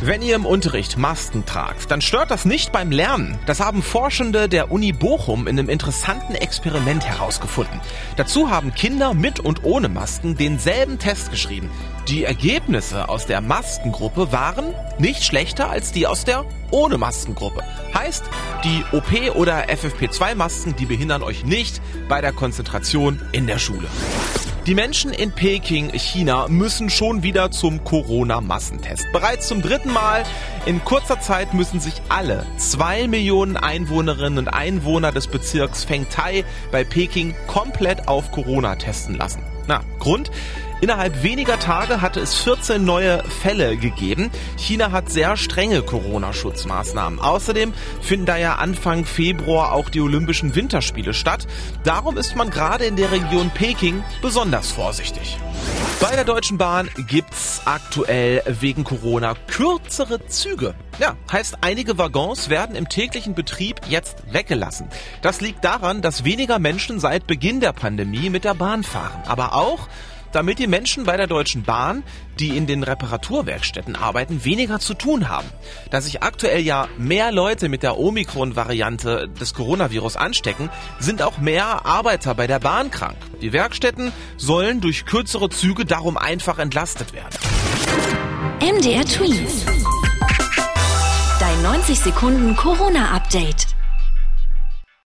Wenn ihr im Unterricht Masken tragt, dann stört das nicht beim Lernen. Das haben Forschende der Uni Bochum in einem interessanten Experiment herausgefunden. Dazu haben Kinder mit und ohne Masken denselben Test geschrieben. Die Ergebnisse aus der Maskengruppe waren nicht schlechter als die aus der ohne Maskengruppe. Heißt, die OP- oder FFP2-Masken, die behindern euch nicht bei der Konzentration in der Schule. Die Menschen in Peking, China, müssen schon wieder zum Corona-Massentest. Bereits zum dritten Mal in kurzer Zeit müssen sich alle zwei Millionen Einwohnerinnen und Einwohner des Bezirks Fengtai bei Peking komplett auf Corona testen lassen. Na, Grund? Innerhalb weniger Tage hatte es 14 neue Fälle gegeben. China hat sehr strenge Corona-Schutzmaßnahmen. Außerdem finden da ja Anfang Februar auch die Olympischen Winterspiele statt. Darum ist man gerade in der Region Peking besonders vorsichtig. Bei der Deutschen Bahn gibt's aktuell wegen Corona kürzere Züge. Ja, heißt, einige Waggons werden im täglichen Betrieb jetzt weggelassen. Das liegt daran, dass weniger Menschen seit Beginn der Pandemie mit der Bahn fahren. Aber auch, damit die Menschen bei der Deutschen Bahn, die in den Reparaturwerkstätten arbeiten, weniger zu tun haben. Da sich aktuell ja mehr Leute mit der Omikron-Variante des Coronavirus anstecken, sind auch mehr Arbeiter bei der Bahn krank. Die Werkstätten sollen durch kürzere Züge darum einfach entlastet werden. MDR Twins. Dein 90 Sekunden Corona-Update.